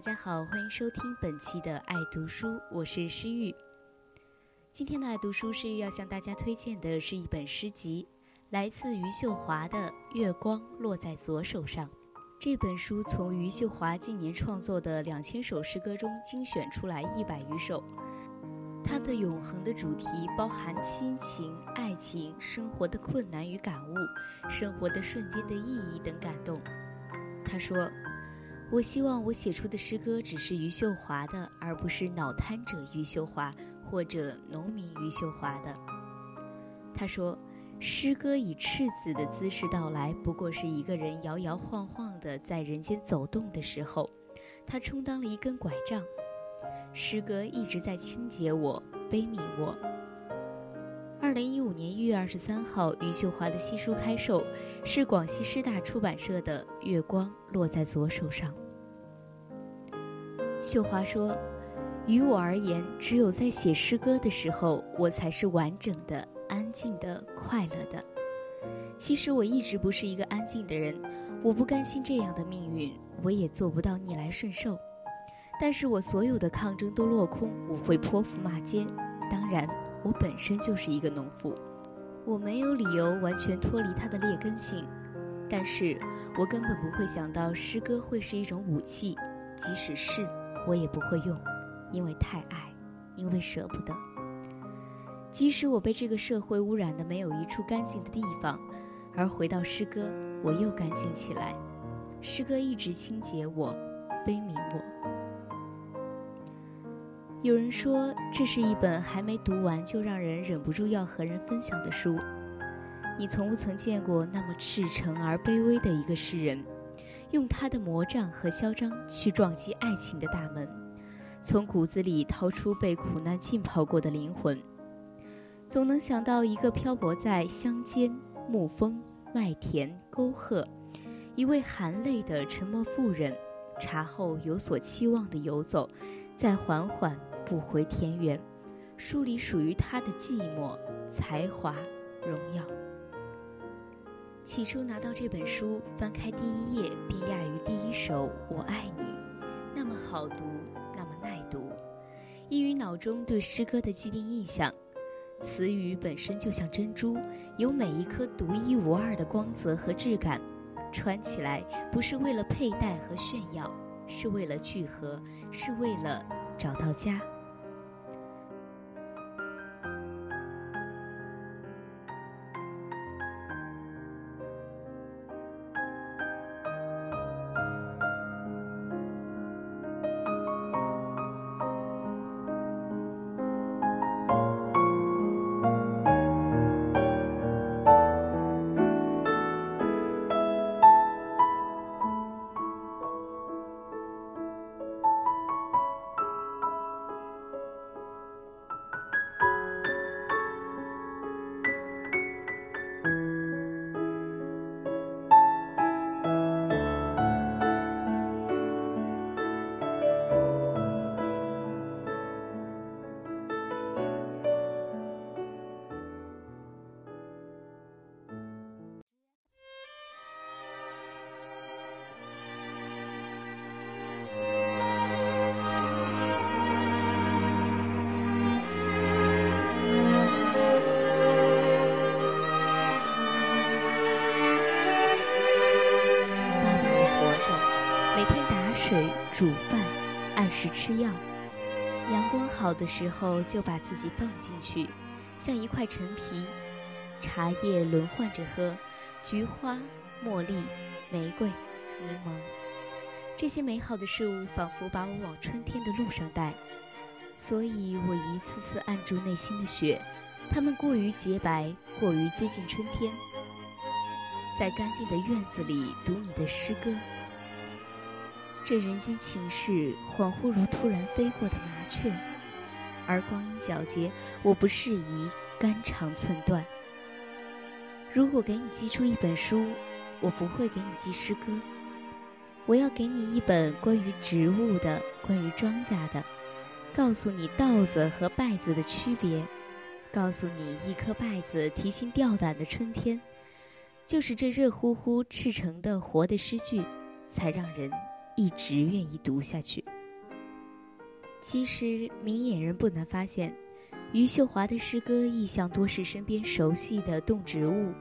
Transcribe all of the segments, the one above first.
大家好，欢迎收听本期的爱读书，我是诗玉。今天的爱读书，诗玉要向大家推荐的是一本诗集，来自余秀华的《月光落在左手上》。这本书从余秀华近年创作的两千首诗歌中精选出来一百余首，它的永恒的主题包含亲情、爱情、生活的困难与感悟、生活的瞬间的意义等感动。他说。我希望我写出的诗歌只是余秀华的，而不是脑瘫者余秀华或者农民余秀华的。他说，诗歌以赤子的姿势到来，不过是一个人摇摇晃晃的在人间走动的时候，他充当了一根拐杖。诗歌一直在清洁我，悲悯我。二零一五年一月二十三号，余秀华的新书开售，是广西师大出版社的《月光落在左手上》。秀华说：“于我而言，只有在写诗歌的时候，我才是完整的、安静的、快乐的。其实我一直不是一个安静的人，我不甘心这样的命运，我也做不到逆来顺受。但是我所有的抗争都落空，我会泼妇骂街。当然。”我本身就是一个农妇，我没有理由完全脱离它的劣根性，但是我根本不会想到诗歌会是一种武器，即使是，我也不会用，因为太爱，因为舍不得。即使我被这个社会污染的没有一处干净的地方，而回到诗歌，我又干净起来。诗歌一直清洁我，悲悯我。有人说，这是一本还没读完就让人忍不住要和人分享的书。你从不曾见过那么赤诚而卑微的一个诗人，用他的魔杖和嚣张去撞击爱情的大门，从骨子里掏出被苦难浸泡过的灵魂。总能想到一个漂泊在乡间、牧风、麦田、沟壑，一位含泪的沉默妇人，茶后有所期望的游走，再缓缓。不回田园，梳理属于他的寂寞、才华、荣耀。起初拿到这本书，翻开第一页，便讶于第一首《我爱你》，那么好读，那么耐读。依于脑中对诗歌的既定印象，词语本身就像珍珠，有每一颗独一无二的光泽和质感。穿起来不是为了佩戴和炫耀，是为了聚合，是为了找到家。吃药。阳光好的时候，就把自己放进去，像一块陈皮。茶叶轮换着喝，菊花、茉莉、玫瑰、柠檬，这些美好的事物仿佛把我往春天的路上带，所以我一次次按住内心的雪，它们过于洁白，过于接近春天。在干净的院子里读你的诗歌，这人间情事恍惚如突然飞过的麻雀，而光阴皎洁，我不适宜肝肠寸断。如果给你寄出一本书，我不会给你寄诗歌。我要给你一本关于植物的、关于庄稼的，告诉你稻子和稗子的区别，告诉你一颗稗子提心吊胆的春天，就是这热乎乎、赤诚的活的诗句，才让人一直愿意读下去。其实明眼人不难发现。余秀华的诗歌意象多是身边熟悉的动植物，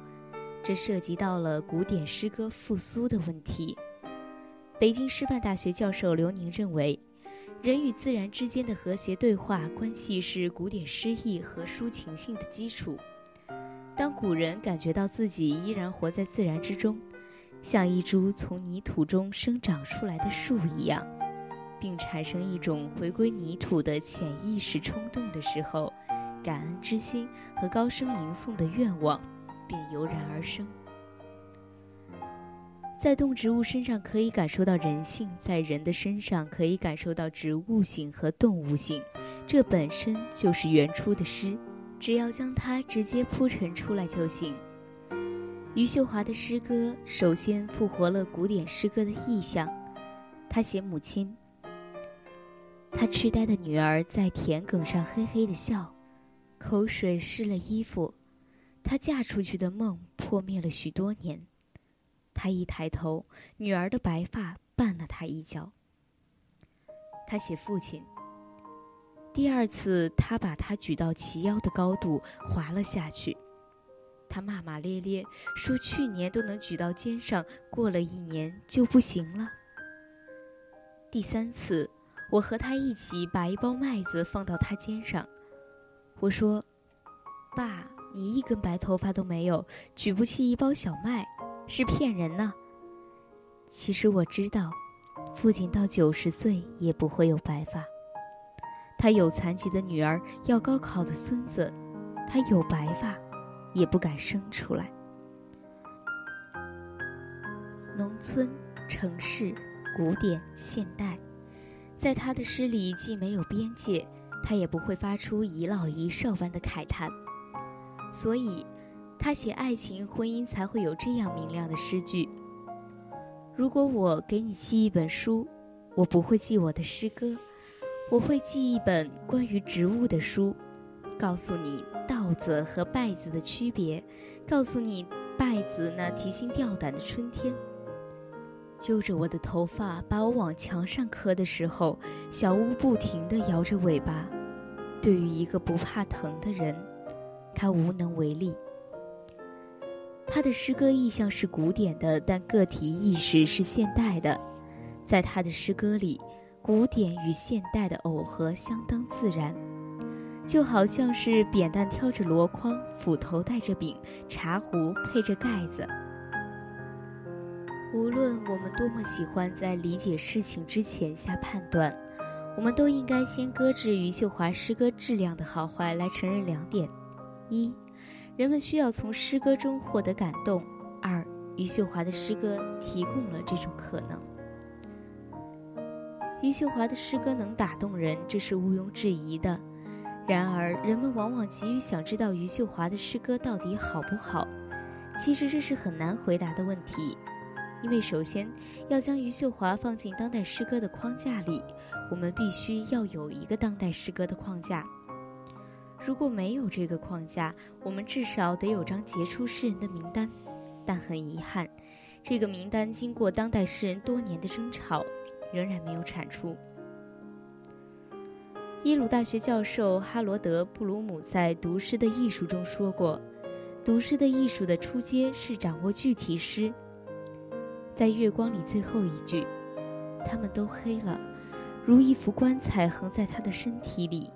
这涉及到了古典诗歌复苏的问题。北京师范大学教授刘宁认为，人与自然之间的和谐对话关系是古典诗意和抒情性的基础。当古人感觉到自己依然活在自然之中，像一株从泥土中生长出来的树一样。并产生一种回归泥土的潜意识冲动的时候，感恩之心和高声吟诵的愿望便油然而生。在动植物身上可以感受到人性，在人的身上可以感受到植物性和动物性，这本身就是原初的诗，只要将它直接铺陈出来就行。余秀华的诗歌首先复活了古典诗歌的意象，他写母亲。他痴呆的女儿在田埂上嘿嘿的笑，口水湿了衣服。她嫁出去的梦破灭了许多年。他一抬头，女儿的白发绊了他一脚。他写父亲。第二次，他把他举到齐腰的高度，滑了下去。骂骂咧咧说：“去年都能举到肩上，过了一年就不行了。”第三次。我和他一起把一包麦子放到他肩上，我说：“爸，你一根白头发都没有，举不起一包小麦，是骗人呢。”其实我知道，父亲到九十岁也不会有白发。他有残疾的女儿，要高考的孙子，他有白发，也不敢生出来。农村、城市、古典、现代。在他的诗里，既没有边界，他也不会发出一老一少般的慨叹，所以，他写爱情、婚姻才会有这样明亮的诗句。如果我给你寄一本书，我不会寄我的诗歌，我会寄一本关于植物的书，告诉你稻子和稗子的区别，告诉你稗子那提心吊胆的春天。揪着我的头发，把我往墙上磕的时候，小屋不停地摇着尾巴。对于一个不怕疼的人，他无能为力。他的诗歌意象是古典的，但个体意识是现代的。在他的诗歌里，古典与现代的耦合相当自然，就好像是扁担挑着箩筐，斧头带着柄，茶壶配着盖子。无论我们多么喜欢在理解事情之前下判断，我们都应该先搁置余秀华诗歌质量的好坏来承认两点：一，人们需要从诗歌中获得感动；二，余秀华的诗歌提供了这种可能。余秀华的诗歌能打动人，这是毋庸置疑的。然而，人们往往急于想知道余秀华的诗歌到底好不好，其实这是很难回答的问题。因为首先要将余秀华放进当代诗歌的框架里，我们必须要有一个当代诗歌的框架。如果没有这个框架，我们至少得有张杰出诗人的名单。但很遗憾，这个名单经过当代诗人多年的争吵，仍然没有产出。耶鲁大学教授哈罗德·布鲁姆在《读诗的艺术》中说过：“读诗的艺术的初阶是掌握具体诗。”在月光里，最后一句，他们都黑了，如一副棺材横在他的身体里。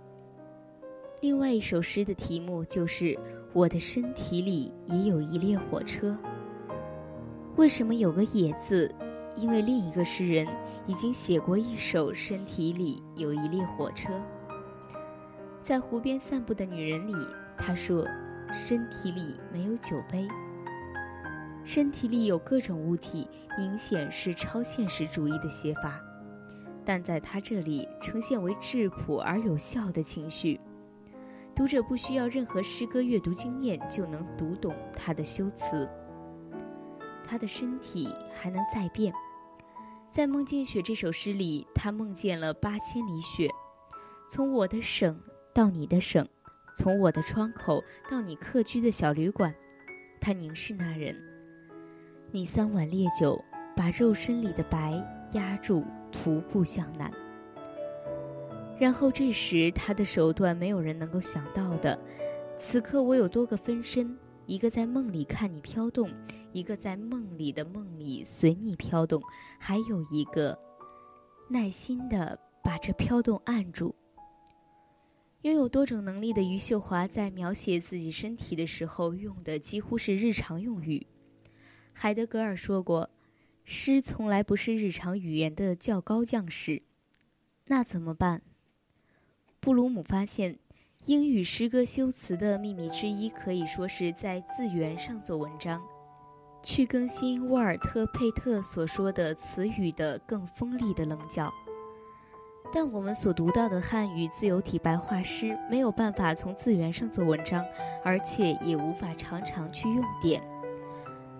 另外一首诗的题目就是“我的身体里也有一列火车”，为什么有个“野”字？因为另一个诗人已经写过一首《身体里有一列火车》。在湖边散步的女人里，她说：“身体里没有酒杯。”身体里有各种物体，明显是超现实主义的写法，但在他这里呈现为质朴而有效的情绪。读者不需要任何诗歌阅读经验就能读懂他的修辞。他的身体还能再变，在《梦见雪》这首诗里，他梦见了八千里雪，从我的省到你的省，从我的窗口到你客居的小旅馆。他凝视那人，你三碗烈酒把肉身里的白压住，徒步向南。然后这时他的手段没有人能够想到的，此刻我有多个分身。一个在梦里看你飘动，一个在梦里的梦里随你飘动，还有一个耐心的把这飘动按住。拥有多种能力的余秀华在描写自己身体的时候用的几乎是日常用语。海德格尔说过：“诗从来不是日常语言的较高样式。”那怎么办？布鲁姆发现。英语诗歌修辞的秘密之一，可以说是在字源上做文章，去更新沃尔特·佩特所说的词语的更锋利的棱角。但我们所读到的汉语自由体白话诗没有办法从字源上做文章，而且也无法常常去用典。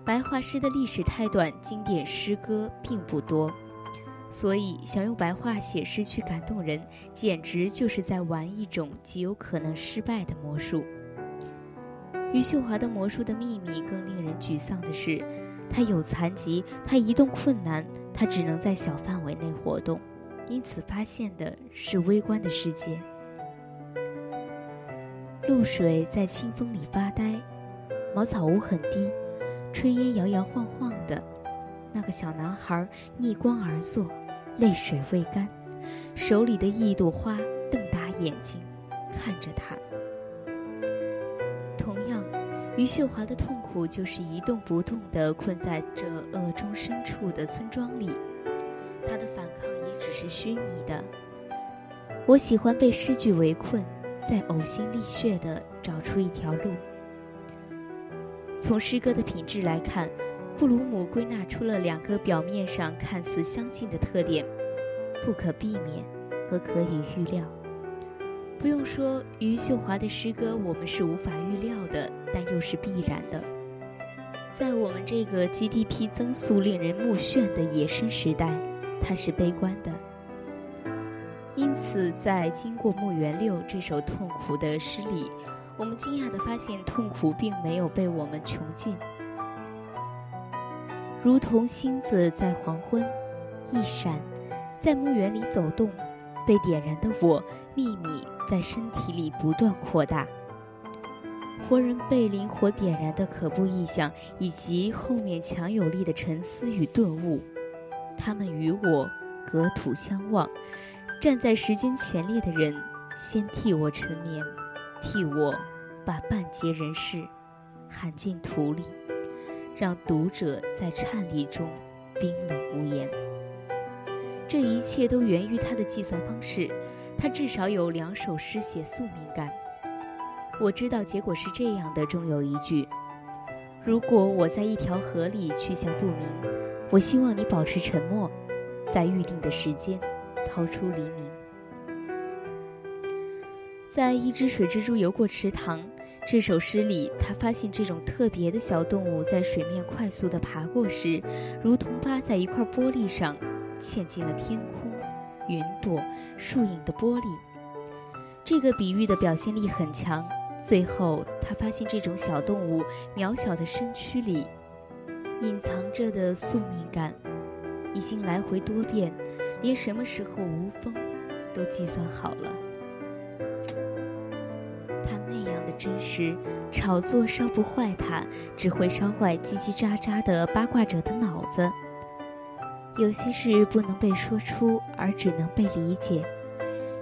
白话诗的历史太短，经典诗歌并不多。所以，想用白话写诗去感动人，简直就是在玩一种极有可能失败的魔术。余秀华的魔术的秘密更令人沮丧的是，他有残疾，他移动困难，他只能在小范围内活动，因此发现的是微观的世界。露水在清风里发呆，茅草屋很低，炊烟摇摇晃晃的，那个小男孩逆光而坐。泪水未干，手里的一朵花瞪大眼睛看着他。同样，余秀华的痛苦就是一动不动地困在这恶中深处的村庄里，他的反抗也只是虚拟的。我喜欢被诗句围困，再呕心沥血地找出一条路。从诗歌的品质来看。布鲁姆归纳出了两个表面上看似相近的特点：不可避免和可以预料。不用说，余秀华的诗歌我们是无法预料的，但又是必然的。在我们这个 GDP 增速令人目眩的野生时代，它是悲观的。因此，在《经过墓园六》这首痛苦的诗里，我们惊讶地发现，痛苦并没有被我们穷尽。如同星子在黄昏一闪，在墓园里走动，被点燃的我秘密在身体里不断扩大。活人被灵火点燃的可怖意象，以及后面强有力的沉思与顿悟，他们与我隔土相望。站在时间前列的人，先替我沉眠，替我把半截人世喊进土里。让读者在颤栗中冰冷无言。这一切都源于他的计算方式。他至少有两首诗写宿命感。我知道结果是这样的，中有一句：“如果我在一条河里去向不明，我希望你保持沉默，在预定的时间掏出黎明。”在一只水蜘蛛游过池塘。这首诗里，他发现这种特别的小动物在水面快速地爬过时，如同扒在一块玻璃上，嵌进了天空、云朵、树影的玻璃。这个比喻的表现力很强。最后，他发现这种小动物渺小的身躯里，隐藏着的宿命感，已经来回多变，连什么时候无风，都计算好了。它那样的真实炒作烧不坏它，只会烧坏叽叽喳喳的八卦者的脑子。有些事不能被说出，而只能被理解。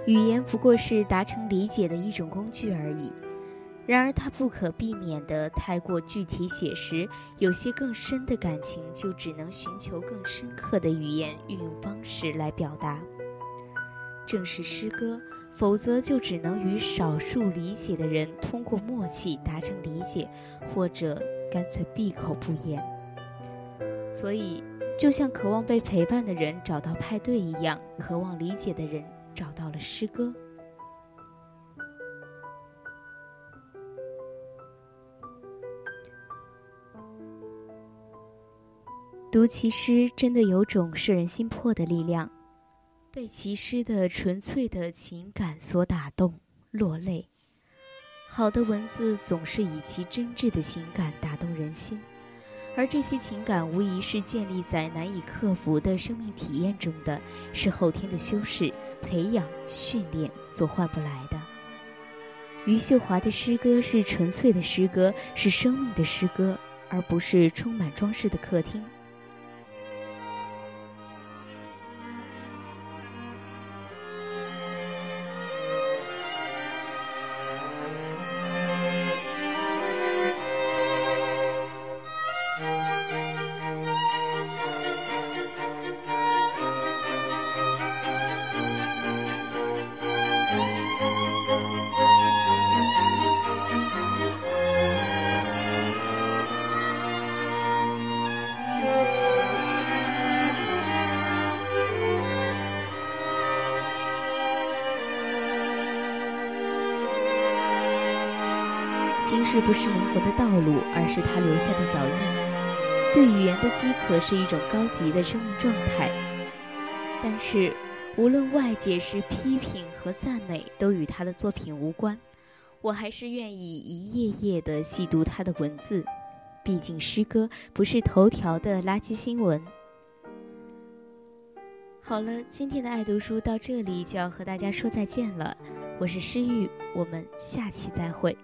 语言不过是达成理解的一种工具而已。然而，他不可避免的太过具体写实，有些更深的感情就只能寻求更深刻的语言运用方式来表达。正是诗歌，否则就只能与少数理解的人通过默契达成理解，或者干脆闭口不言。所以，就像渴望被陪伴的人找到派对一样，渴望理解的人找到了诗歌。读其诗，真的有种摄人心魄的力量，被其诗的纯粹的情感所打动，落泪。好的文字总是以其真挚的情感打动人心，而这些情感无疑是建立在难以克服的生命体验中的，是后天的修饰、培养、训练所换不来的。余秀华的诗歌是纯粹的诗歌，是生命的诗歌，而不是充满装饰的客厅。心事不是灵魂的道路，而是他留下的脚印。对语言的饥渴是一种高级的生命状态。但是，无论外界是批评和赞美，都与他的作品无关。我还是愿意一页页的细读他的文字，毕竟诗歌不是头条的垃圾新闻。好了，今天的爱读书到这里就要和大家说再见了。我是诗玉，我们下期再会。